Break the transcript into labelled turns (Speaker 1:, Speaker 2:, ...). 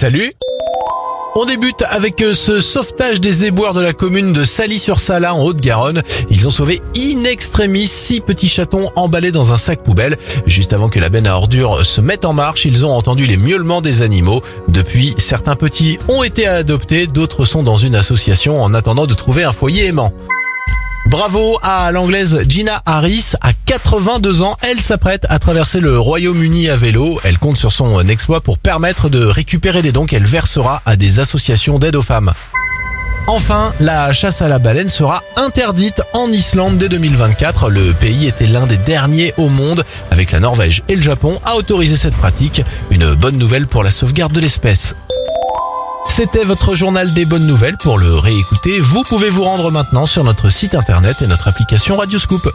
Speaker 1: Salut on débute avec euh, ce sauvetage des éboueurs de la commune de Sally-sur-Sala en Haute-Garonne. Ils ont sauvé in extremis six petits chatons emballés dans un sac poubelle. Juste avant que la benne à ordures se mette en marche, ils ont entendu les miaulements des animaux. Depuis, certains petits ont été adoptés, d'autres sont dans une association en attendant de trouver un foyer aimant. Bravo à l'anglaise Gina Harris. À 82 ans, elle s'apprête à traverser le Royaume-Uni à vélo. Elle compte sur son exploit pour permettre de récupérer des dons qu'elle versera à des associations d'aide aux femmes. Enfin, la chasse à la baleine sera interdite en Islande dès 2024. Le pays était l'un des derniers au monde, avec la Norvège et le Japon, à autoriser cette pratique. Une bonne nouvelle pour la sauvegarde de l'espèce. C'était votre journal des bonnes nouvelles. Pour le réécouter, vous pouvez vous rendre maintenant sur notre site internet et notre application Radioscoop.